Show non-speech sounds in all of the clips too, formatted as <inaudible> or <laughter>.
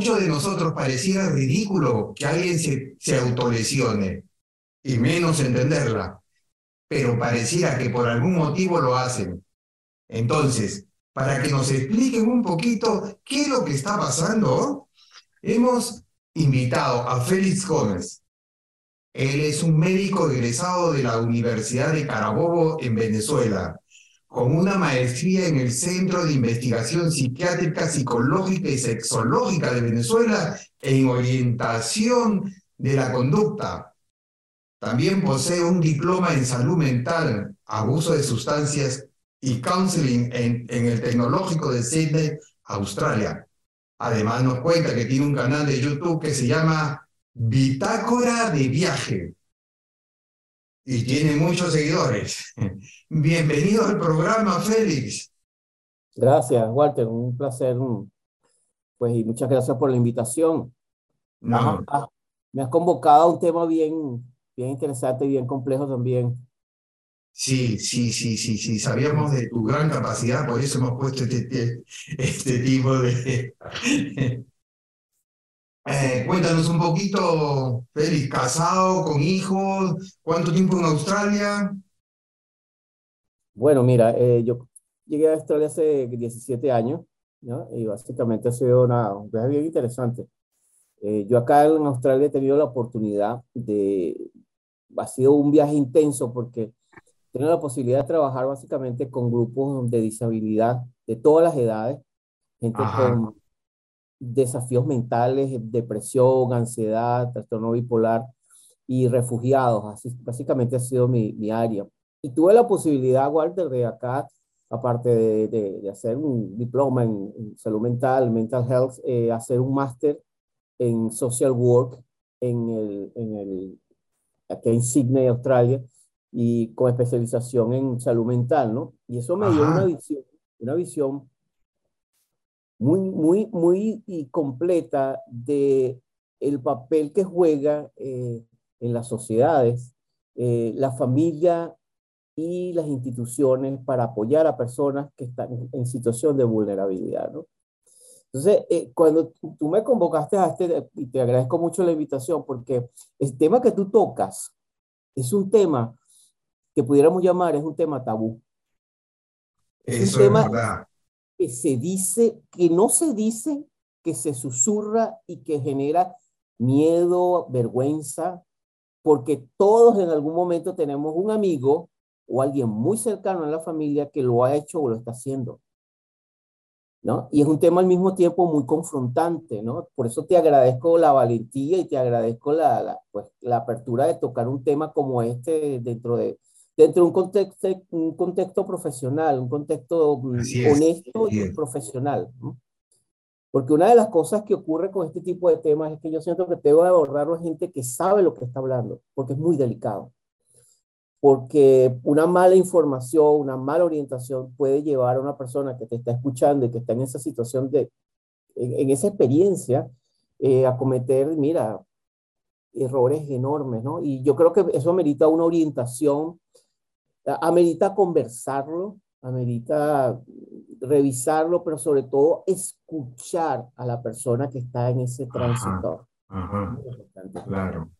muchos de nosotros pareciera ridículo que alguien se, se autolesione, y menos entenderla, pero pareciera que por algún motivo lo hacen. Entonces, para que nos expliquen un poquito qué es lo que está pasando, hemos invitado a Félix Gómez. Él es un médico egresado de la Universidad de Carabobo en Venezuela, con una maestría en el Centro de Investigación Psiquiátrica, Psicológica y Sexológica de Venezuela en orientación de la conducta. También posee un diploma en salud mental, abuso de sustancias y counseling en, el Tecnológico de Sydney, Australia. Además nos cuenta que tiene un canal de YouTube que se llama Bitácora de Viaje y tiene muchos seguidores. <laughs> Bienvenido al programa, Félix. Gracias, Walter, un placer. Pues y muchas gracias por la invitación. No. me has convocado a un tema bien, bien interesante y bien complejo también. Sí, sí, sí, sí, sí. Sabíamos de tu gran capacidad, por eso hemos puesto este, este tipo de... <laughs> Eh, cuéntanos un poquito, Félix, casado, con hijos, ¿cuánto tiempo en Australia? Bueno, mira, eh, yo llegué a Australia hace 17 años, ¿no? Y básicamente ha sido una, un viaje bien interesante. Eh, yo acá en Australia he tenido la oportunidad de, ha sido un viaje intenso porque tengo la posibilidad de trabajar básicamente con grupos de disabilidad de todas las edades, gente con desafíos mentales, depresión, ansiedad, trastorno bipolar y refugiados. Así, básicamente ha sido mi, mi área. Y tuve la posibilidad, Walter, de acá, aparte de, de, hacer un diploma en, salud mental, mental health, eh, hacer un máster en social work en el, en el, aquí en Sydney, Australia, y con especialización en salud mental, ¿no? Y eso me dio una visión, una visión muy, muy, muy completa de el papel que juega eh, en las sociedades, eh, la familia y las instituciones para apoyar a personas que están en situación de vulnerabilidad, ¿no? Entonces, eh, cuando tú me convocaste a este, y te agradezco mucho la invitación, porque el tema que tú tocas es un tema que pudiéramos llamar, es un tema tabú. Es un tema que se dice, que no se dice, que se susurra y que genera miedo, vergüenza, porque todos en algún momento tenemos un amigo o alguien muy cercano en la familia que lo ha hecho o lo está haciendo. ¿No? Y es un tema al mismo tiempo muy confrontante, ¿no? Por eso te agradezco la valentía y te agradezco la, la, pues, la apertura de tocar un tema como este dentro de, dentro de un contexto, un contexto profesional, un contexto mm, honesto y profesional. Porque una de las cosas que ocurre con este tipo de temas es que yo siento que tengo que abordarlo a gente que sabe lo que está hablando, porque es muy delicado. Porque una mala información, una mala orientación puede llevar a una persona que te está escuchando y que está en esa situación de, en, esa experiencia, eh, a cometer, mira, errores enormes, ¿no? Y yo creo que eso amerita una orientación amerita conversarlo, amerita revisarlo, pero sobre todo escuchar a la persona que está en ese tránsito. Claro.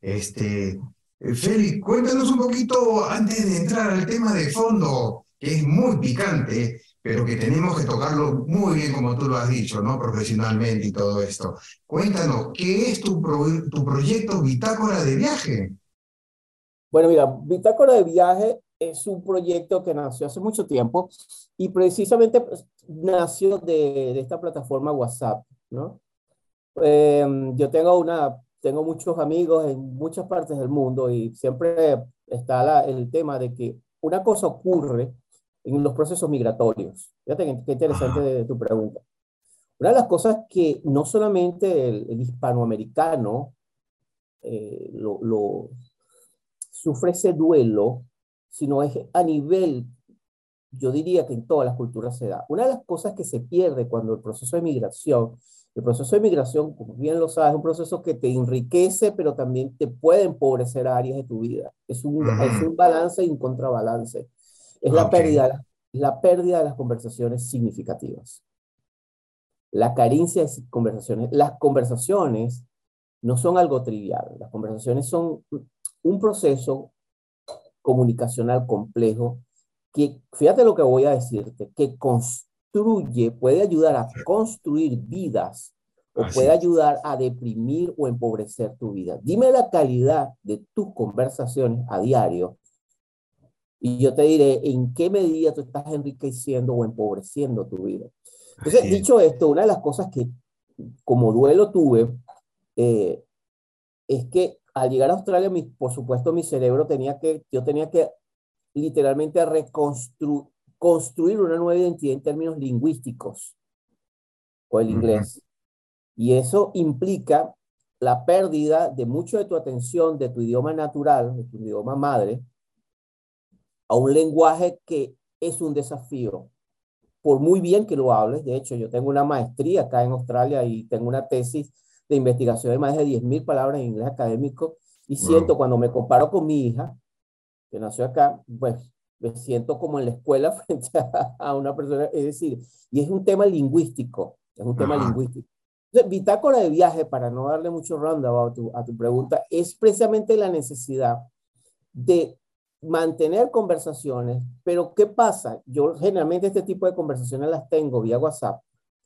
Este, Félix, cuéntanos un poquito antes de entrar al tema de fondo, que es muy picante, pero que tenemos que tocarlo muy bien, como tú lo has dicho, ¿no? Profesionalmente y todo esto. Cuéntanos, ¿qué es tu, tu proyecto Bitácora de Viaje? Bueno, mira, Bitácora de Viaje es un proyecto que nació hace mucho tiempo y precisamente pues, nació de, de, esta plataforma WhatsApp, ¿no? Eh, yo tengo una, tengo muchos amigos en muchas partes del mundo y siempre está la, el tema de que una cosa ocurre en los procesos migratorios. Fíjate qué interesante de tu pregunta. Una de las cosas que no solamente el, el hispanoamericano eh, lo, lo, sufre ese duelo, sino es a nivel, yo diría que en todas las culturas se da. Una de las cosas que se pierde cuando el proceso de migración, el proceso de migración, como bien lo sabes, es un proceso que te enriquece, pero también te puede empobrecer áreas de tu vida. Es un, es un balance y un contrabalance. Es la, pérdida, la pérdida de las conversaciones significativas. la carencia de conversaciones. Las conversaciones no son algo trivial, las conversaciones son un proceso comunicacional complejo que, fíjate lo que voy a decirte, que construye, puede ayudar a construir vidas o puede ayudar a deprimir o empobrecer tu vida. Dime la calidad de tus conversaciones a diario y yo te diré en qué medida tú estás enriqueciendo o empobreciendo tu vida. Entonces, dicho esto, una de las cosas que como duelo tuve eh, es que al llegar a Australia, mi, por supuesto, mi cerebro tenía que, yo tenía que literalmente reconstruir construir una nueva identidad en términos lingüísticos o el inglés. Y eso implica la pérdida de mucho de tu atención de tu idioma natural, de tu idioma madre, a un lenguaje que es un desafío. Por muy bien que lo hables, de hecho, yo tengo una maestría acá en Australia y tengo una tesis de investigación de más de 10.000 palabras en inglés académico y siento cuando me comparo con mi hija, que nació acá, pues me siento como en la escuela <laughs> frente a, una persona, es decir, y es un tema lingüístico, es un tema lingüístico. Entonces, bitácora de viaje, para no darle mucho roundabout a tu, a tu pregunta, es precisamente la necesidad de mantener conversaciones, pero ¿qué pasa? Yo generalmente este tipo de conversaciones las tengo vía WhatsApp.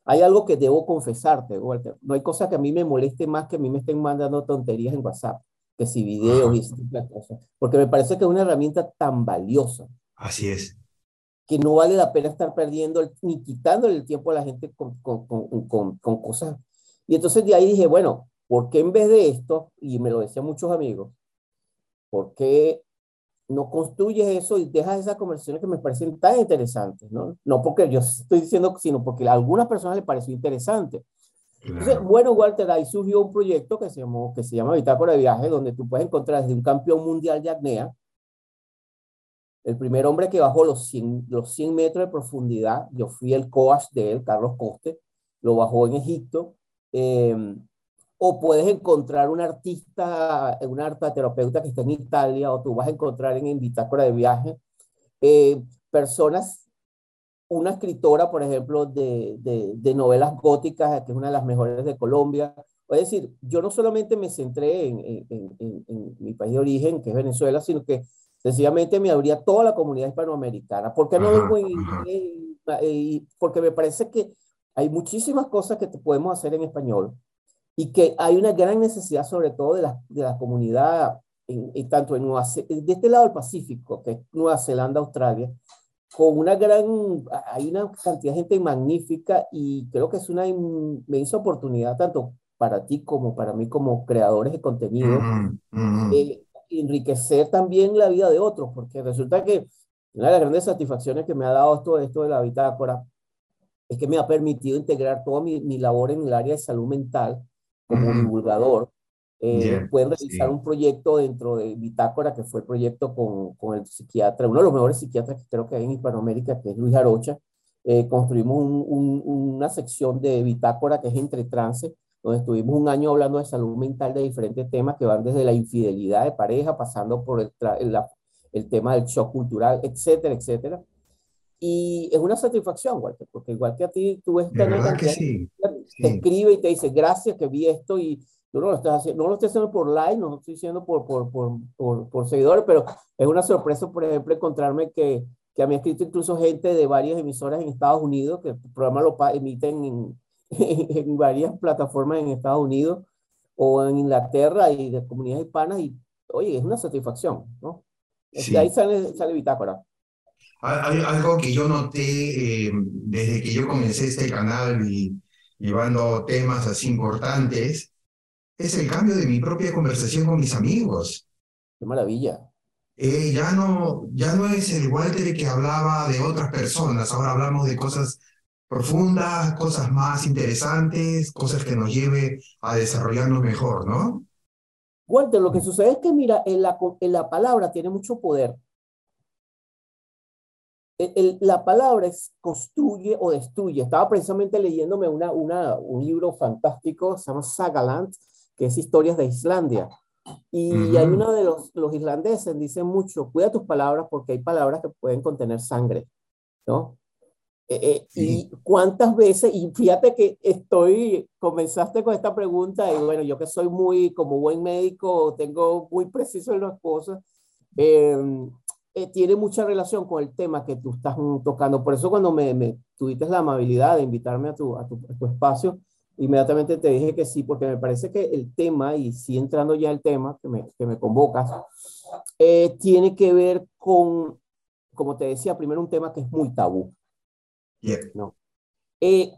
Hay algo que debo confesarte, Walter. No hay cosa que a mí me moleste más que a mí me estén mandando tonterías en WhatsApp, que si videos y cosas, porque me parece que es una herramienta tan valiosa. Así es. Que no vale la pena estar perdiendo ni quitándole el tiempo a la gente con, con, con, con, cosas. Y entonces de ahí dije, bueno, ¿por qué en vez de esto, y me lo decían muchos amigos, ¿por qué no construyes eso y dejas esas conversaciones que me parecen tan interesantes? No, no porque yo estoy diciendo, sino porque a algunas personas les pareció interesante. Entonces, bueno, Walter, ahí surgió un proyecto que se, llamó, que se llama Bitácora de Viaje, donde tú puedes encontrar desde un campeón mundial de acnea, el primer hombre que bajó los 100, los 100 metros de profundidad, yo fui el coach de él, Carlos Coste, lo bajó en Egipto. Em, o puedes encontrar un artista, un terapeuta que está en Italia, o tú vas a encontrar en, Bitácora de Viaje eh, personas, una escritora, por ejemplo, de, de, novelas góticas, que es una de las mejores de Colombia. Es decir, yo no solamente me centré en, en, en mi país de origen, que es Venezuela, sino que Sencillamente me abría toda la comunidad hispanoamericana. ¿Por qué no vengo en inglés? Porque me parece que hay muchísimas cosas que podemos hacer en español y que hay una gran necesidad, sobre todo de la, de la comunidad, en, tanto en Nueva, de este lado del Pacífico, que es Nueva Zelanda, Australia, con una gran, hay una cantidad de gente magnífica y creo que es una inmensa oportunidad tanto para ti como para mí como creadores de contenido, enriquecer también la vida de otros, porque resulta que una de las grandes satisfacciones que me ha dado todo esto de la bitácora es que me ha permitido integrar toda mi, mi labor en el área de salud mental como divulgador. Eh, pueden realizar un proyecto dentro de Bitácora, que fue el proyecto con, con, el psiquiatra, uno de los mejores psiquiatras que creo que hay en Hispanoamérica, que es Luis Arocha. Eh, construimos un, una sección de Bitácora que es entre trance, donde estuvimos un año hablando de salud mental de diferentes temas que van desde la infidelidad de pareja, pasando por el, el, tema del shock cultural, etcétera, etcétera. Y es una satisfacción, Walter, porque igual que a ti, tú ves que sí. Te escribe y te dice, gracias que vi esto y tú no lo estás haciendo, no lo estoy haciendo por like, no lo estoy haciendo por, por, por, por, por seguidores, pero es una sorpresa, por ejemplo, encontrarme que, que a mí ha escrito incluso gente de varias emisoras en Estados Unidos, que el programa lo emiten en, <laughs> en varias plataformas en Estados Unidos o en Inglaterra y de comunidades hispanas y, oye, es una satisfacción, ¿no? Sí. Ahí sale, sale bitácora. Hay algo que yo noté eh, desde que yo comencé este canal y llevando temas así importantes, es el cambio de mi propia conversación con mis amigos. Qué maravilla. Eh, ya, no, ya no es el Walter que hablaba de otras personas, ahora hablamos de cosas profundas, cosas más interesantes, cosas que nos lleve a desarrollarnos mejor, ¿no? Walter, lo que sucede es que, mira, en la, en la palabra tiene mucho poder. El, la palabra es construye o destruye. Estaba precisamente leyéndome una, una, un libro fantástico, se llama Sagaland, que es Historias de Islandia. Y hay uno de los, los islandeses, dice mucho, cuida tus palabras porque hay palabras que pueden contener sangre, ¿no? Eh, eh, y cuántas veces, y fíjate que estoy, comenzaste con esta pregunta, y bueno, yo que soy muy, como buen médico, tengo muy preciso en las cosas, em, eh, tiene mucha relación con el tema que tú estás tocando. Por eso cuando me, me tuviste la amabilidad de invitarme a tu, a tu, a tu espacio, inmediatamente te dije que sí, porque me parece que el tema, y sí entrando ya el tema que me, que me convocas, eh, tiene que ver con, como te decía, primero un tema que es muy tabú. ¿no? Eh,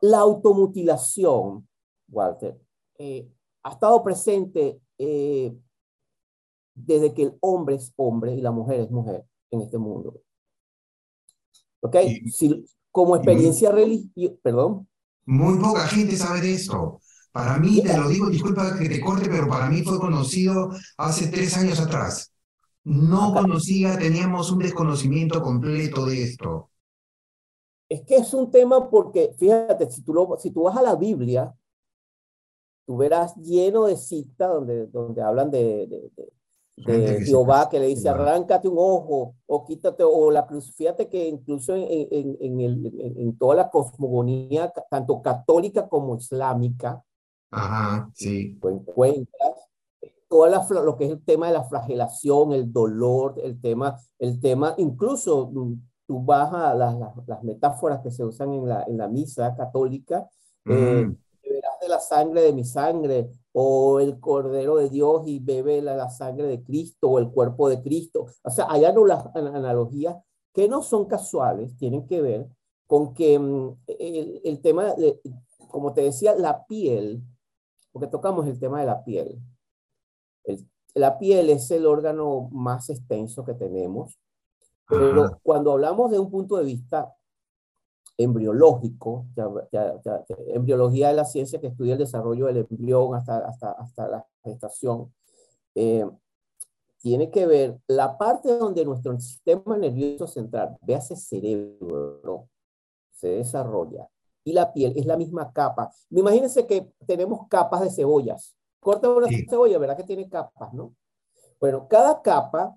la automutilación, Walter, eh, ha estado presente desde que el hombre es hombre y la mujer es mujer en este mundo. ¿Ok? si, como experiencia religiosa, perdón. Muy poca gente sabe de esto. Para mí, te lo digo, disculpa que te corte, pero para mí fue conocido hace tres años atrás. No conocía, teníamos un desconocimiento completo de esto. Es que es un tema porque, fíjate, si tú, lo, si tú vas a la Biblia, tú verás lleno de citas donde, donde hablan de, de Jehová que le dice, arráncate un ojo o quítate, o la cruz. Fíjate que incluso en, en, en, el, en, toda la cosmogonía, tanto católica como islámica, Ajá, sí. encuentras todo lo que es el tema de la flagelación, el dolor, el tema, el tema, incluso mm, tú vas a las, las, metáforas que se usan en la, en la misa católica, eh, beberás de la sangre de mi sangre, o el Cordero de Dios y bebe la, sangre de Cristo o el cuerpo de Cristo. O sea, hay analogías que no son casuales, tienen que ver con que mm, el, el, tema, de, como te decía, la piel, porque tocamos el tema de la piel. la piel es el órgano más extenso que tenemos, pero cuando hablamos de un punto de vista embriológico, embriología es la ciencia que estudia el desarrollo del embrión hasta, hasta, hasta la gestación, eh, tiene que ver la parte donde nuestro sistema nervioso central, ese cerebro, se desarrolla y la piel es la misma capa. Imagínense que tenemos capas de cebollas. Corta una cebolla, verá que tiene capas, ¿no? Bueno, cada capa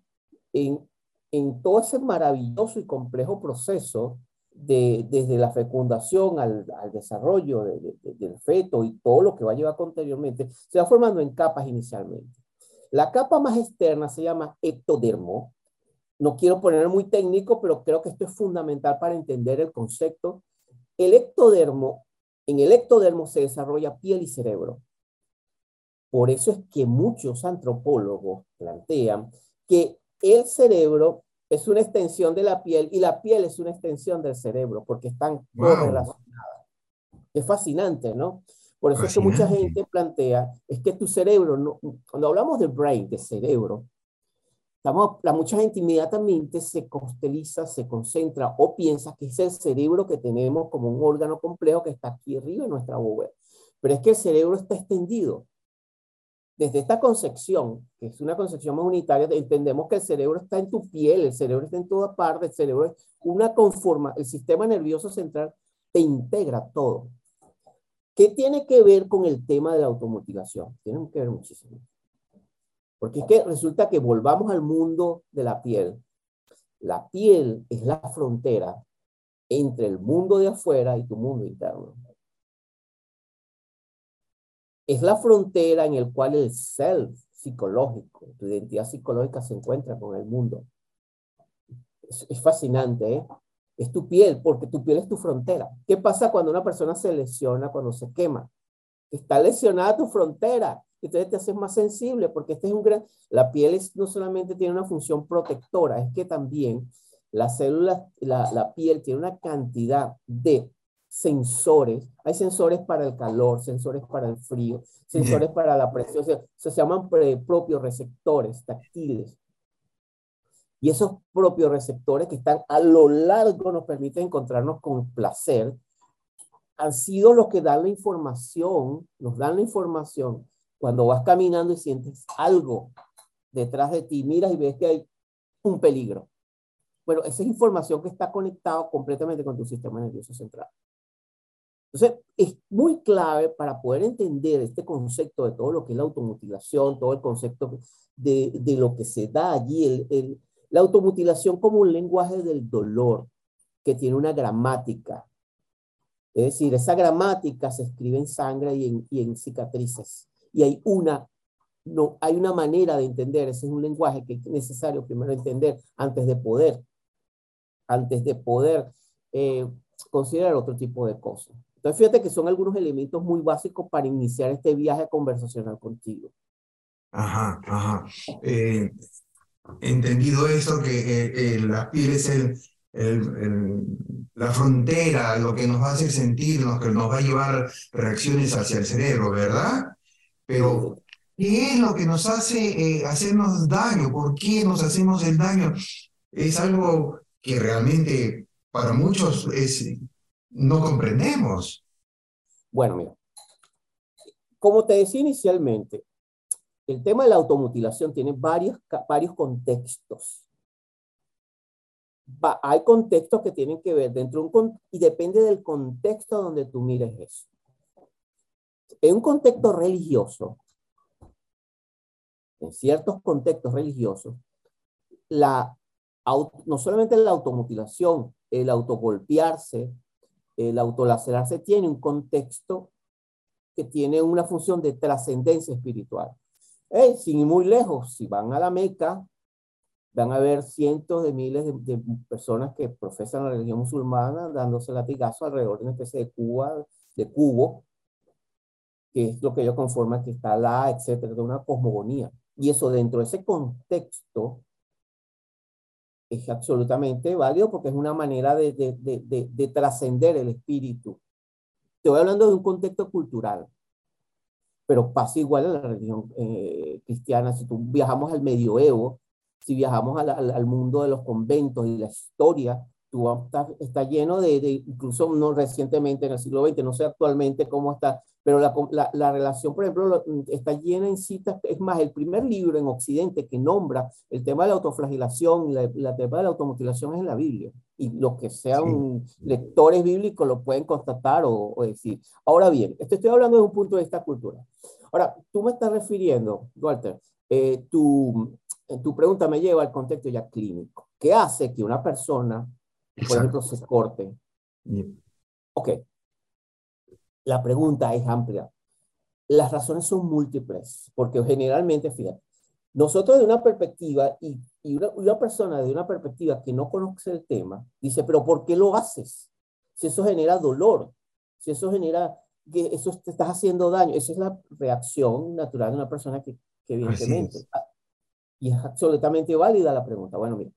en, en todo ese maravilloso y complejo proceso desde la fecundación al, desarrollo del feto y todo lo que va a llevar anteriormente, se va formando en capas inicialmente. La capa más externa se llama ectodermo. No quiero poner muy técnico, pero creo que esto es fundamental para entender el concepto. El ectodermo, en el ectodermo se desarrolla piel y cerebro. Por eso es que muchos antropólogos plantean que el cerebro es una extensión de la piel y la piel es una extensión del cerebro porque están correlacionadas. Es fascinante, ¿no? Por eso es que mucha gente plantea, es que tu cerebro, no, cuando hablamos de brain, de cerebro, estamos, la mucha gente inmediatamente se consteliza, se concentra o piensa que es el cerebro que tenemos como un órgano complejo que está aquí arriba en nuestra bóveda. Pero es que el cerebro está extendido desde esta concepción, que es una concepción más unitaria, entendemos que el cerebro está en tu piel, el cerebro está en toda parte, el cerebro es una conforma, el sistema nervioso central te integra todo. ¿Qué tiene que ver con el tema de la automutilación? Tiene que ver muchísimo. Porque es que resulta que volvamos al mundo de la piel. La piel es la frontera entre el mundo de afuera y tu mundo interno es la frontera en el cual el self psicológico, tu identidad psicológica se encuentra con el mundo. Es, fascinante, ¿eh? Es tu piel, porque tu piel es tu frontera. ¿Qué pasa cuando una persona se lesiona, cuando se quema? Está lesionada tu frontera. Entonces te haces más sensible, porque este es un gran... La piel no solamente tiene una función protectora, es que también la célula, la, la piel tiene una cantidad de sensores. Hay sensores para el calor, sensores para el frío, sensores para la presión. Se, llaman propios receptores táctiles. Y esos propios receptores que están a lo largo nos permiten encontrarnos con placer, han sido los que dan la información, nos dan la información cuando vas caminando y sientes algo detrás de ti, miras y ves que hay un peligro. Bueno, esa es información que está conectada completamente con tu sistema nervioso central. Entonces, es muy clave para poder entender este concepto de todo lo que es la automutilación, todo el concepto de, de lo que se da allí, el, el, la automutilación como un lenguaje del dolor. que tiene una gramática. Es decir, esa gramática se escribe en sangre y en, y en cicatrices. Y hay una, no, hay una manera de entender, ese es un lenguaje que es necesario primero entender antes de poder, antes de poder eh, considerar otro tipo de cosas. Entonces, fíjate que son algunos elementos muy básicos para iniciar este viaje conversacional contigo. Ajá, ajá. Eh, entendido eso, que eh, eh, la piel es el, la frontera, lo que nos va a hacer sentir, lo que nos va a llevar reacciones hacia el cerebro, ¿verdad? Pero, ¿qué es lo que nos hace hacernos daño? ¿Por qué nos hacemos el daño? Es algo que realmente para muchos es, no comprendemos. Bueno, mira, como te decía inicialmente, el tema de la automutilación tiene varios, varios contextos. hay contextos que tienen que ver dentro de un y depende del contexto donde tú mires eso. En un contexto religioso, en ciertos contextos religiosos, la, no solamente la automutilación, el autogolpearse, el autolacerarse tiene un contexto que tiene una función de trascendencia espiritual. sin ir muy lejos, si van a la Meca, van a ver cientos de miles de, personas que profesan la religión musulmana dándose latigazo alrededor de una especie de cuba, de cubo, que es lo que ellos conforman que está la, etcétera, de una cosmogonía. Y eso dentro de ese contexto es absolutamente válido porque es una manera de, de, de, de trascender el espíritu. Te voy hablando de un contexto cultural, pero pasa igual a la religión eh, cristiana. Si tú viajamos al medioevo, si viajamos al, al, mundo de los conventos y la historia, tú está, está lleno de, de, incluso no recientemente en el siglo XX, no sé actualmente cómo está, pero la, la, la, relación, por ejemplo, está llena en citas, es más, el primer libro en Occidente que nombra el tema de la autoflagelación y la, la tema de la automutilación es en la Biblia. Y los que sean lectores bíblicos lo pueden constatar o, o, decir. Ahora bien, esto estoy hablando desde un punto de vista cultural. Ahora, tú me estás refiriendo, Walter, eh, tu, tu pregunta me lleva al contexto ya clínico. ¿Qué hace que una persona, por ejemplo, se corte? Ok, la pregunta es amplia. Las razones son múltiples, porque generalmente, fíjate, nosotros de una perspectiva y, y una, persona de una perspectiva que no conoce el tema, dice, pero ¿por qué lo haces? Si eso genera dolor, si eso genera que eso te estás haciendo daño, esa es la reacción natural de una persona que, que evidentemente, y es absolutamente válida la pregunta. Bueno, mira,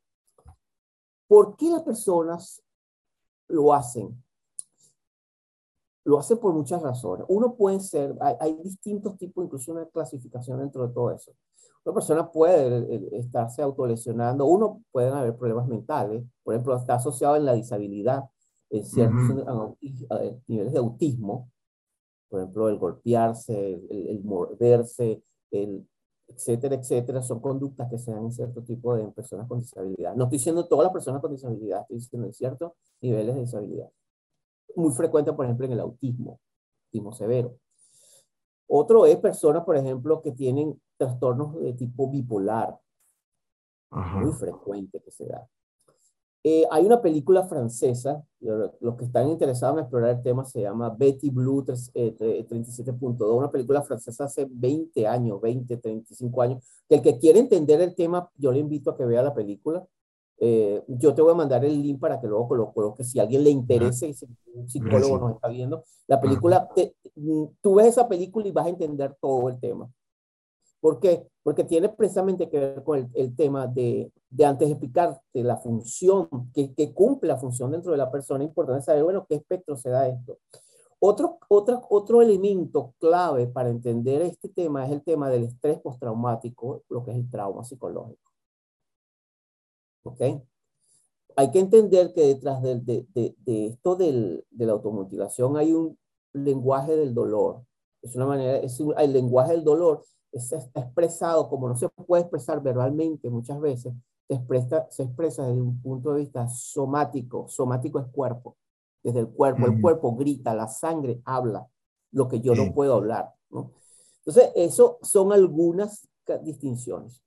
¿por qué las personas lo hacen? Lo hace por muchas razones. Uno puede ser, hay, distintos tipos, incluso una clasificación dentro de todo eso. Una persona puede eh, eh, estarse autolesionando, uno pueden haber problemas mentales, por ejemplo, está asociado en la disabilidad, en ciertos niveles de autismo, por ejemplo, el golpearse, el, morderse, el etcétera, etcétera, son conductas que se dan en cierto tipo de personas con disabilidad. No estoy diciendo todas las personas con disabilidad, estoy diciendo en ciertos niveles de disabilidad muy frecuente, por ejemplo, en el autismo, autismo severo. Otro es personas, por ejemplo, que tienen trastornos de tipo bipolar, muy frecuente que se da. Eh, hay una película francesa, los que están interesados en explorar el tema se llama Betty Blue 37.2, eh, una película francesa hace 20 años, 20, 35 años, que el que quiere entender el tema, yo le invito a que vea la película. Eh, yo te voy a mandar el link para que luego lo coloque si a alguien le interesa y si un psicólogo nos está viendo. La película, mm, tú ves esa película y vas a entender todo el tema. ¿Por qué? Porque tiene precisamente que ver con el, tema de, de, antes de explicarte la función, que, que, cumple la función dentro de la persona, es importante saber, bueno, qué espectro se da esto. Otro, otro, otro elemento clave para entender este tema es el tema del estrés postraumático, lo que es el trauma psicológico. ¿Ok? Hay que entender que detrás de, de, de, esto del, de la automutilación hay un lenguaje del dolor. Es una manera, es el lenguaje del dolor es, está expresado como no se puede expresar verbalmente muchas veces, se expresa, se expresa desde un punto de vista somático. Somático es cuerpo. Desde el cuerpo, el cuerpo grita, la sangre habla lo que yo no puedo hablar. ¿no? Entonces, eso son algunas distinciones.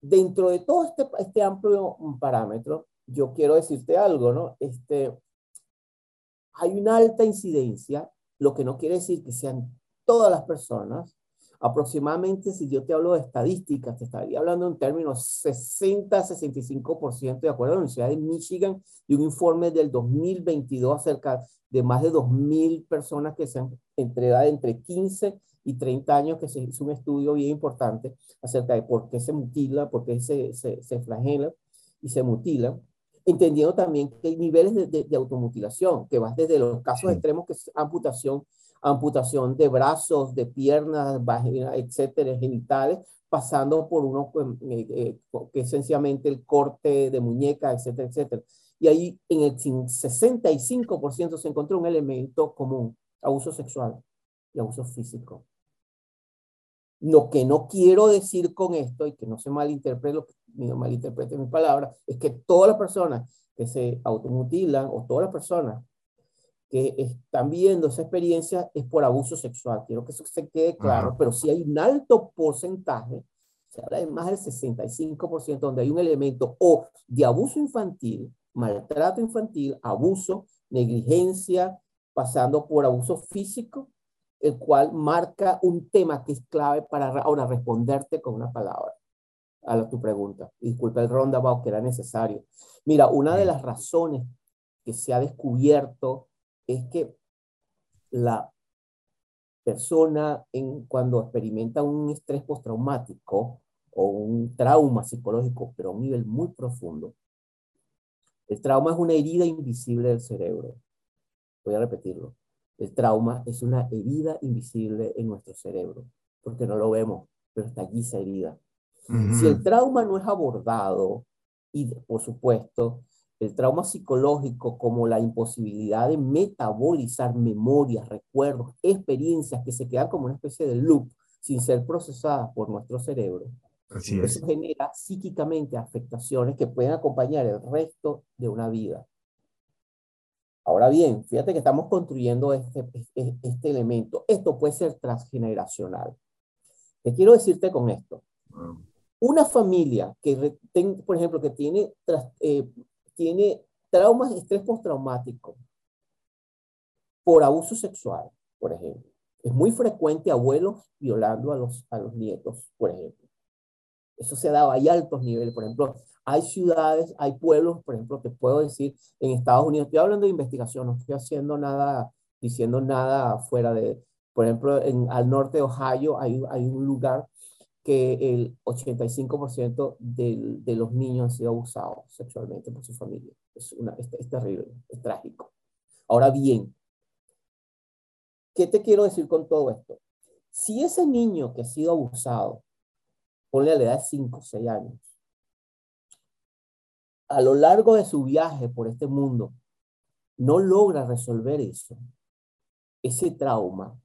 Dentro de todo este, este amplio parámetro, yo quiero decirte algo, ¿no? Este, hay una alta incidencia, lo que no quiere decir que sean todas las personas, aproximadamente, si yo te hablo de estadísticas, te estaría hablando en términos 60-65%, de acuerdo a la Universidad de Michigan, y un informe del 2022 acerca de más de 2.000 personas que se han entre edad entre 15 y 30 años, que se hizo un estudio bien importante acerca de por qué se mutila, por qué se, se, se flagela y se mutila, entendiendo también que hay niveles de, de, automutilación, que vas desde los casos extremos, que es amputación, amputación de brazos, de piernas, vagina, etcétera, genitales, pasando por uno eh, eh, que es sencillamente el corte de muñeca, etcétera, etcétera. Y ahí en el 65% se encontró un elemento común, abuso sexual y abuso físico. Lo que no quiero decir con esto, y que no se malinterprete, no malinterprete mi palabra, es que todas las personas que se automutilan o todas las personas que están viendo esa experiencia es por abuso sexual. Quiero que eso se quede claro, pero si hay un alto porcentaje, se habla de más del 65%, donde hay un elemento o de abuso infantil, maltrato infantil, abuso, negligencia, pasando por abuso físico, el cual marca un tema que es clave para ahora responderte con una palabra a tu pregunta. Disculpa el roundabout que era necesario. Mira, una de las razones que se ha descubierto es que la persona en, cuando experimenta un estrés postraumático o un trauma psicológico, pero a un nivel muy profundo, el trauma es una herida invisible del cerebro. Voy a repetirlo. El trauma es una herida invisible en nuestro cerebro, porque no lo vemos, pero está allí esa herida. Si el trauma no es abordado, y por supuesto, el trauma psicológico como la imposibilidad de metabolizar memorias, recuerdos, experiencias que se quedan como una especie de loop sin ser procesadas por nuestro cerebro. Eso genera psíquicamente afectaciones que pueden acompañar el resto de una vida. Ahora bien, fíjate que estamos construyendo este, este, este elemento. Esto puede ser transgeneracional. ¿Qué quiero decirte con esto? Una familia que, por ejemplo, que tiene, eh, tiene traumas, estrés postraumático por abuso sexual, por ejemplo. Es muy frecuente abuelos violando a los, a los nietos, por ejemplo. Eso se daba, hay altos niveles. Por ejemplo, hay ciudades, hay pueblos, por ejemplo, te puedo decir, en Estados Unidos, estoy hablando de investigación, no estoy haciendo nada, diciendo nada fuera de, por ejemplo, en, al norte de Ohio hay, hay un lugar que el 85% de, de los niños han sido abusados sexualmente por su familia. Es, una, es, es terrible, es trágico. Ahora bien, ¿qué te quiero decir con todo esto? Si ese niño que ha sido abusado, ponle a la edad de 5 o 6 años, a lo largo de su viaje por este mundo, no logra resolver eso, ese trauma,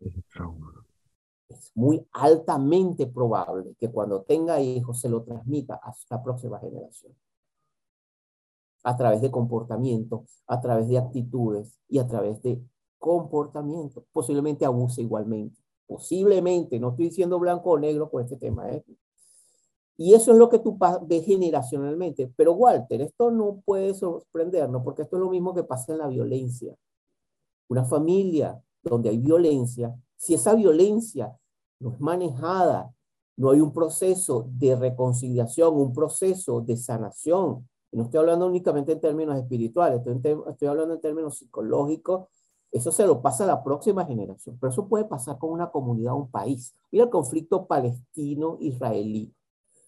es muy altamente probable que cuando tenga hijos se lo transmita a la próxima generación. A través de comportamiento, a través de actitudes y a través de comportamiento. Posiblemente abuse igualmente. Posiblemente, no estoy diciendo blanco o negro con este tema, ¿eh? Y eso es lo que tú ves generacionalmente. Pero Walter, esto no puede sorprendernos porque esto es lo mismo que pasa en la violencia. Una familia donde hay violencia, si esa violencia no es manejada, no hay un proceso de reconciliación, un proceso de sanación. no estoy hablando únicamente en términos espirituales, estoy, estoy hablando en términos psicológicos. Eso se lo pasa a la próxima generación, pero eso puede pasar con una comunidad, un país. Mira el conflicto palestino-israelí.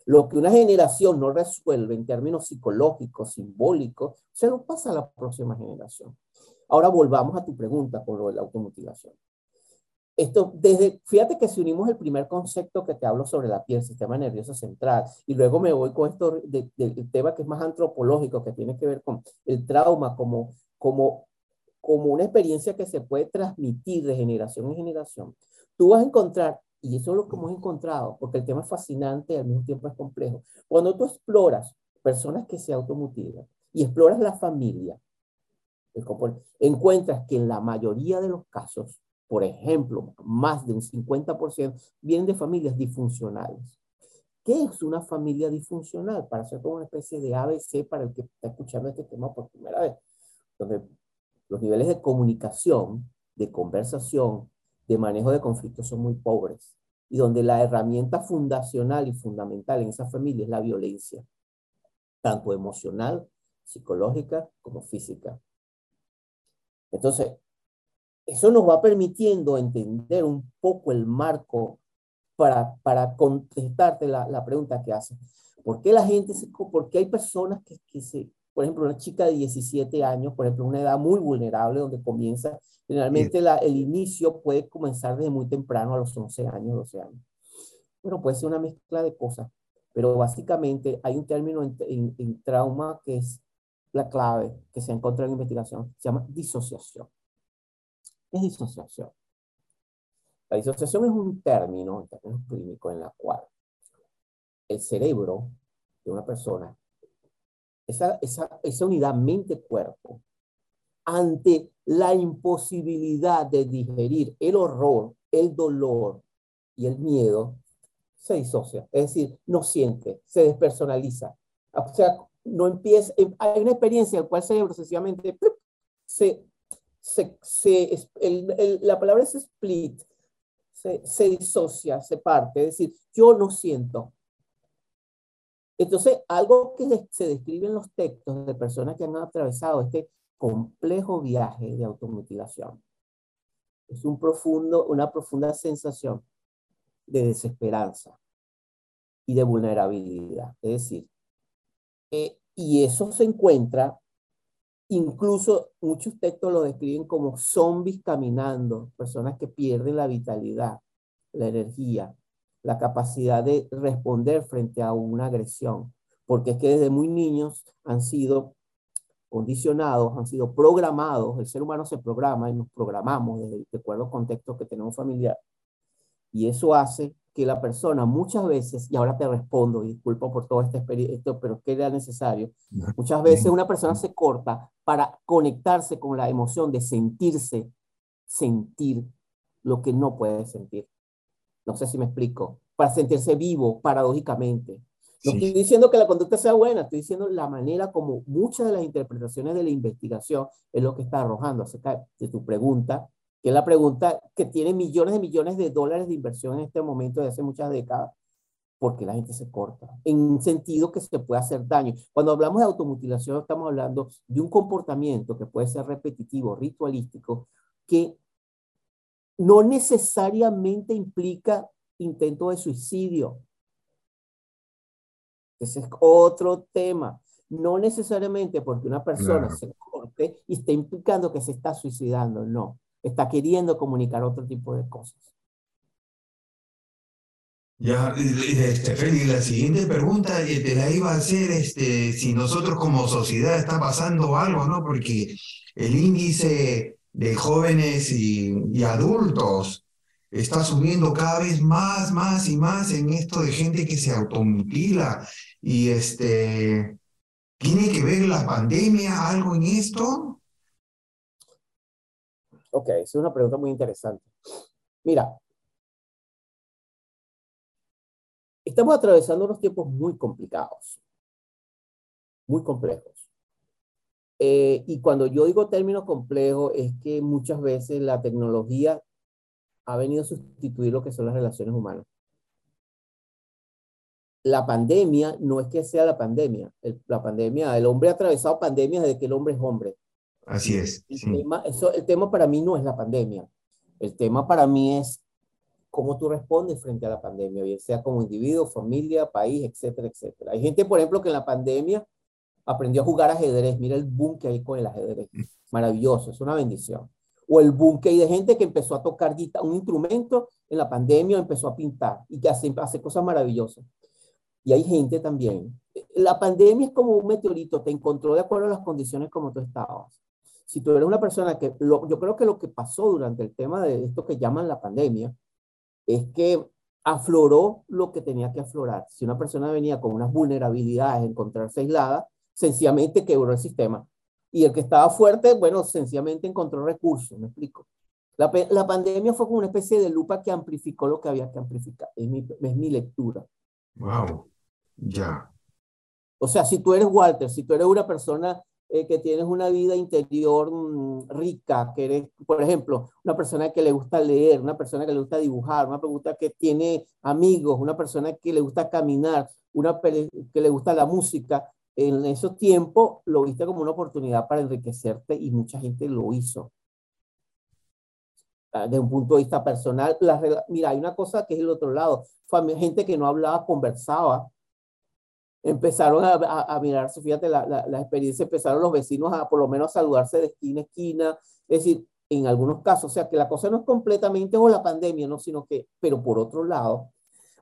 Lo que una generación no resuelve en términos psicológicos, simbólicos, se lo pasa a la próxima generación. Ahora volvamos a tu pregunta por lo de la automutilación. Esto, desde, fíjate que si unimos el primer concepto que te hablo sobre la piel, sistema nervioso central, y luego me voy con esto del tema que es más antropológico, que tiene que ver con el trauma como, como, como una experiencia que se puede transmitir de generación en generación, tú vas a encontrar y eso es lo que hemos encontrado, porque el tema es fascinante y al mismo tiempo es complejo. Cuando tú exploras personas que se automutilan y exploras la familia, encuentras que en la mayoría de los casos, por ejemplo, más de un 50% vienen de familias disfuncionales. ¿Qué es una familia disfuncional? Para hacer como una especie de ABC para el que está escuchando este tema por primera vez. Donde los niveles de comunicación, de conversación, de manejo de conflictos son muy pobres. Y donde la herramienta fundacional y fundamental en esa familia es la violencia, tanto emocional, psicológica como física. Entonces, eso nos va permitiendo entender un poco el marco para, para contestarte la, la pregunta que haces. ¿Por qué la gente se, por qué hay personas que, que se, por ejemplo, una chica de 17 años, por ejemplo, una edad muy vulnerable donde comienza, generalmente la, el inicio puede comenzar desde muy temprano, a los 11 años, 12 años. Bueno, puede ser una mezcla de cosas, pero básicamente hay un término en, en, en trauma que es la clave que se encuentra en investigación, se llama disociación. ¿Qué es disociación? La disociación es un término, en términos clínicos, en la cual el cerebro de una persona, esa, esa, esa unidad mente-cuerpo, ante la imposibilidad de digerir el horror, el dolor y el miedo, se disocia, es decir, no siente, se despersonaliza. O sea, no empieza, hay una experiencia en la cual el cerebro sencillamente se, se, se la palabra es split, se, disocia, se parte, es decir, yo no siento. Entonces, algo que se describe en los textos de personas que han atravesado este complejo viaje de automutilación es un profundo, una profunda sensación de desesperanza y de vulnerabilidad. Es decir, eh, y eso se encuentra Incluso muchos textos lo describen como zombies caminando, personas que pierden la vitalidad, la energía, la capacidad de responder frente a una agresión, porque es que desde muy niños han sido condicionados, han sido programados, el ser humano se programa y nos programamos desde de acuerdo al contexto que tenemos familiar, y eso hace que la persona muchas veces, y ahora te respondo, disculpa por todo este experiencia, pero que era necesario, muchas veces una persona se corta para conectarse con la emoción de sentirse, sentir lo que no puede sentir. No sé si me explico. Para sentirse vivo, paradójicamente. No estoy diciendo que la conducta sea buena, estoy diciendo la manera como muchas de las interpretaciones de la investigación es lo que está arrojando acerca de tu pregunta que es la pregunta que tiene millones de millones de dólares de inversión en este momento de hace muchas décadas, porque la gente se corta, en un sentido que se puede hacer daño. Cuando hablamos de automutilación, estamos hablando de un comportamiento que puede ser repetitivo, ritualístico, que no necesariamente implica intento de suicidio. Ese es otro tema. No necesariamente porque una persona se corte y esté implicando que se está suicidando, no está queriendo comunicar otro tipo de cosas. Ya, Félix, la siguiente pregunta te la iba a hacer este, si nosotros como sociedad está pasando algo, ¿no? Porque el índice de jóvenes y, y adultos está subiendo cada vez más, más y más en esto de gente que se automutila. Y este, ¿tiene que ver la pandemia algo en esto? Ok, es una pregunta muy interesante. Mira, estamos atravesando unos tiempos muy complicados, muy complejos. Eh, y cuando yo digo términos complejos, es que muchas veces la tecnología ha venido a sustituir lo que son las relaciones humanas. La pandemia no es que sea la pandemia. la pandemia, el hombre ha atravesado pandemias desde que el hombre es hombre. Así es. El, tema, eso, el tema para mí no es la pandemia. El tema para mí es cómo tú respondes frente a la pandemia, bien sea como individuo, familia, país, etcétera, etcétera. Hay gente, por ejemplo, que en la pandemia aprendió a jugar ajedrez. Mira el boom que hay con el ajedrez. Maravilloso, es una bendición. O el boom que hay de gente que empezó a tocar un instrumento en la pandemia, empezó a pintar y que hace, hace cosas maravillosas. Y hay gente también. La pandemia es como un meteorito, te encontró de acuerdo a las condiciones como tú estabas si tú eres una persona que, yo creo que lo que pasó durante el tema de esto que llaman la pandemia, es que afloró lo que tenía que aflorar. Si una persona venía con unas vulnerabilidades, encontrarse aislada, sencillamente quebró el sistema. Y el que estaba fuerte, bueno, sencillamente encontró recursos, me explico. La, la pandemia fue como una especie de lupa que amplificó lo que había que amplificar, es mi, es mi lectura. Wow, ya. O sea, si tú eres Walter, si tú eres una persona eh, que tienes una vida interior mm, rica, que eres, por ejemplo, una persona que le gusta leer, una persona que le gusta dibujar, una persona que tiene amigos, una persona que le gusta caminar, una que le gusta la música, en esos tiempos lo viste como una oportunidad para enriquecerte y mucha gente lo hizo. Ah, desde un punto de vista personal, la, mira, hay una cosa que es el otro lado. Gente que no hablaba, conversaba. Empezaron a, a, mirarse, fíjate la, la, experiencia, empezaron los vecinos a por lo menos saludarse de esquina a esquina. Es decir, en algunos casos, o sea, que la cosa no es completamente o la pandemia, ¿no? Sino que, pero por otro lado,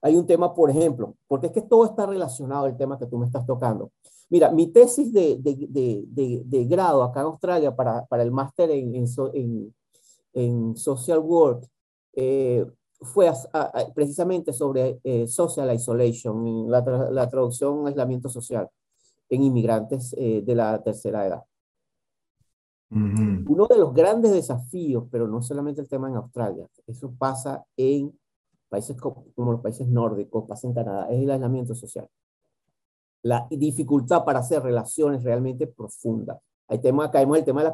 hay un tema, por ejemplo, porque es que todo está relacionado el tema que tú me estás tocando. Mira, mi tesis de, de, de, de grado acá en Australia para, para el máster en, en, en, Social Work eh, fue precisamente sobre eh, Social Isolation, la, la, traducción aislamiento social en inmigrantes eh, de la tercera edad. Uno de los grandes desafíos, pero no solamente el tema en Australia, eso pasa en países como, como los países nórdicos, pasa en Canadá, es el aislamiento social la dificultad para hacer relaciones realmente profundas. Hay tema, caemos el tema de la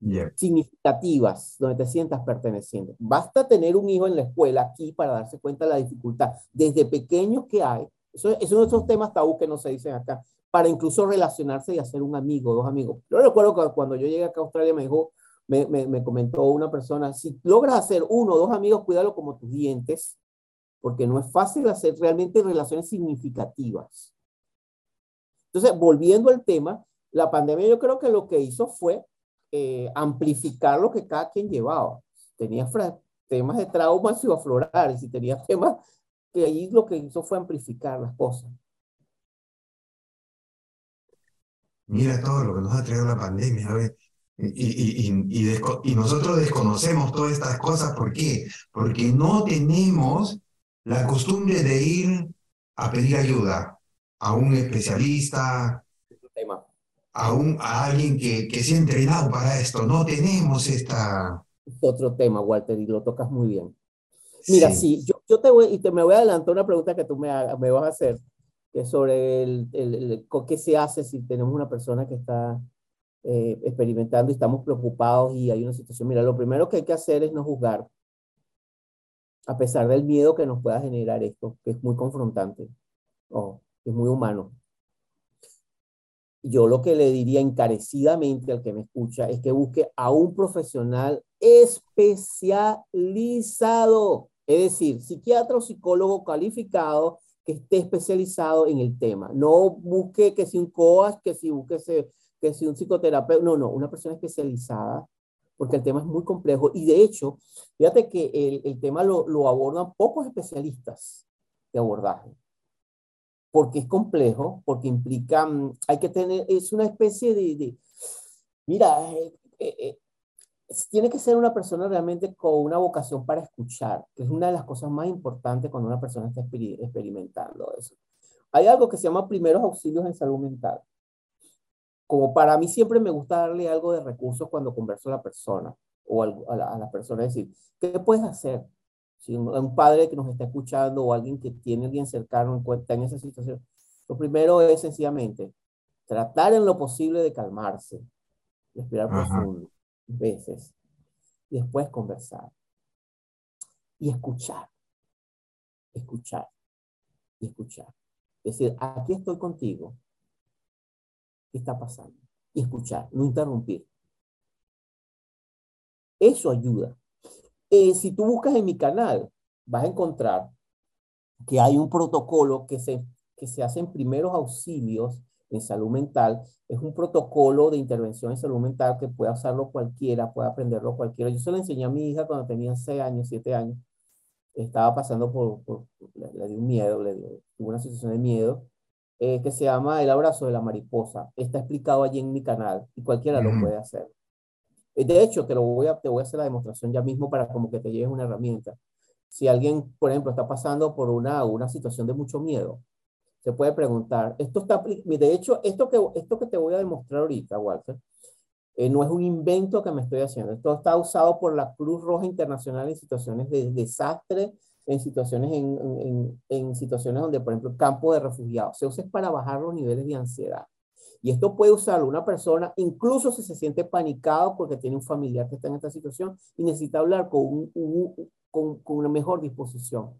conversación. Significativas, donde te sientas perteneciendo. Basta tener un hijo en la escuela aquí para darse cuenta de la dificultad, desde pequeños que hay. Eso, es uno de esos temas tabú que no se dicen acá, para incluso relacionarse y hacer un amigo, dos amigos. Yo recuerdo que cuando yo llegué acá a Australia me dijo, me, me, me comentó una persona, si logras hacer uno o dos amigos, cuídalo como tus dientes, porque no es fácil hacer realmente relaciones significativas. Entonces, volviendo al tema, la pandemia yo creo que lo que hizo fue eh, amplificar lo que cada quien llevaba. Tenía temas de trauma, se iba a aflorar, y si tenía <laughs> temas que ahí lo que hizo fue amplificar las cosas. Mira todo lo que nos ha traído la pandemia, Y, y, y, nosotros desconocemos todas estas cosas, ¿por qué? Porque no tenemos la costumbre de ir a pedir ayuda a un especialista, a, un, a alguien que, que se ha entrenado para esto. No tenemos esta... Otro tema, Walter, y lo tocas muy bien. Mira, sí, yo, yo, te voy, y te me voy a adelantar una pregunta que tú me, me vas a hacer, que es sobre el, el, qué se hace si tenemos una persona que está eh, experimentando y estamos preocupados y hay una situación. Mira, lo primero que hay que hacer es no juzgar, a pesar del miedo que nos pueda generar esto, que es muy confrontante. Oh, es muy humano. Yo lo que le diría encarecidamente al que me escucha es que busque a un profesional especializado, es decir, psiquiatra o psicólogo calificado que esté especializado en el tema. No busque que si un coach, que si busque que si un psicoterapeuta, no, no, una persona especializada, porque el tema es muy complejo. Y de hecho, fíjate que el, el tema lo, lo abordan pocos especialistas de abordaje porque es complejo, porque implica, mm, hay que tener, es una especie de, mira, eh, eh, eh, tiene que ser una persona realmente con una vocación para escuchar, que es una de las cosas más importantes cuando una persona está experimentando eso. Hay algo que se llama primeros auxilios en salud mental. Como para mí siempre me gusta darle algo de recursos cuando converso a la persona o a la, a la persona, decir, ¿qué puedes hacer? Si un, padre que nos está escuchando o alguien que tiene alguien cercano en cuenta en esa situación, lo primero es sencillamente tratar en lo posible de calmarse, respirar profundo, veces, y después conversar y escuchar, escuchar y escuchar. Es decir, aquí estoy contigo. ¿Qué está pasando? Y escuchar, no interrumpir. Eso ayuda. Eh, si tú buscas en mi canal, vas a encontrar que hay un protocolo que se, que se hace en primeros auxilios en salud mental. Es un protocolo de intervención en salud mental que puede usarlo cualquiera, puede aprenderlo cualquiera. Yo se lo enseñé a mi hija cuando tenía 6 años, 7 años. Estaba pasando por, le, dio un miedo, le dio, tuvo una situación de miedo, eh, que se llama El abrazo de la mariposa. Está explicado allí en mi canal y cualquiera lo puede hacer. Eh, de hecho, te, lo voy a, te voy a hacer la demostración ya mismo para como que te lleves una herramienta. Si alguien, por ejemplo, está pasando por una, una situación de mucho miedo, se puede preguntar, esto está, de hecho, esto que, esto que te voy a demostrar ahorita, Walter, eh, no es un invento que me estoy haciendo. Esto está usado por la Cruz Roja Internacional en situaciones de desastre en situaciones, en, en, en situaciones donde, por ejemplo, campo de refugiados se usa para bajar los niveles de ansiedad. Y esto puede usarlo una persona, incluso si se siente panicado porque tiene un familiar que está en esta situación y necesita hablar con, un, con, con una mejor disposición.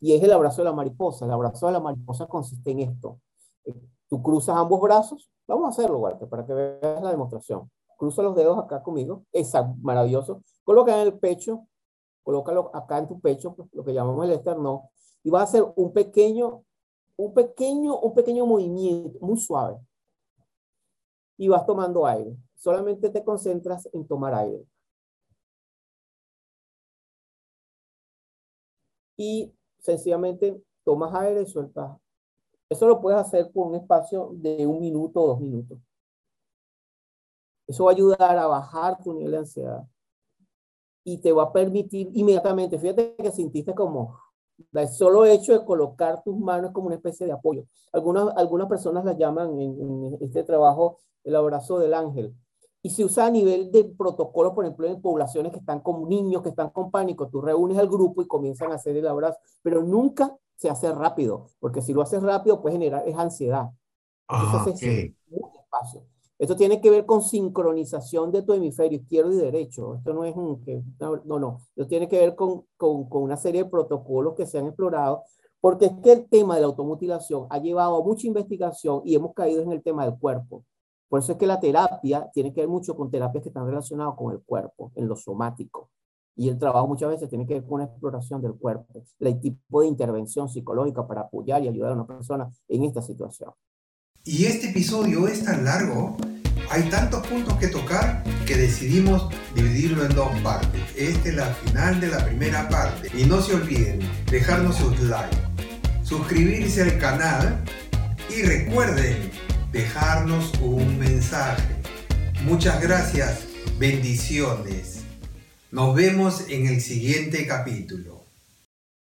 Y es el abrazo de la mariposa. El abrazo de la mariposa consiste en esto. Eh, tú cruzas ambos brazos. Vamos a hacerlo, Walter, para que veas la demostración. Cruza los dedos acá conmigo. Es maravilloso. Coloca en el pecho. Colócalo acá en tu pecho, pues, lo que llamamos el esterno. Y va a hacer un pequeño, un pequeño, un pequeño movimiento muy suave. Y vas tomando aire. Solamente te concentras en tomar aire. Y sencillamente tomas aire y sueltas. Eso lo puedes hacer por un espacio de un minuto o dos minutos. Eso va a ayudar a bajar tu nivel de ansiedad y te va a permitir inmediatamente, fíjate que sintiste como el solo hecho de colocar tus manos como una especie de apoyo. Algunas, algunas personas la llaman en, en este trabajo el abrazo del ángel y se usa a nivel de protocolo, por ejemplo, en poblaciones que están con niños, que están con pánico. Tú reúnes al grupo y comienzan a hacer el abrazo, pero nunca se hace rápido, porque si lo haces rápido puede generar es ansiedad. Ah, okay. Esto tiene que ver con sincronización de tu hemisferio izquierdo y derecho. Esto no es un... No, no. Esto tiene que ver con, con, con una serie de protocolos que se han explorado, porque es que el tema de la automutilación ha llevado a mucha investigación y hemos caído en el tema del cuerpo. Por eso es que la terapia tiene que ver mucho con terapias que están relacionadas con el cuerpo, en lo somático. Y el trabajo muchas veces tiene que ver con una exploración del cuerpo, el tipo de intervención psicológica para apoyar y ayudar a una persona en esta situación. Y este episodio es tan largo, hay tantos puntos que tocar que decidimos dividirlo en dos partes. Esta es la final de la primera parte. Y no se olviden dejarnos sus like, suscribirse al canal y recuerden dejarnos un mensaje. Muchas gracias, bendiciones. Nos vemos en el siguiente capítulo.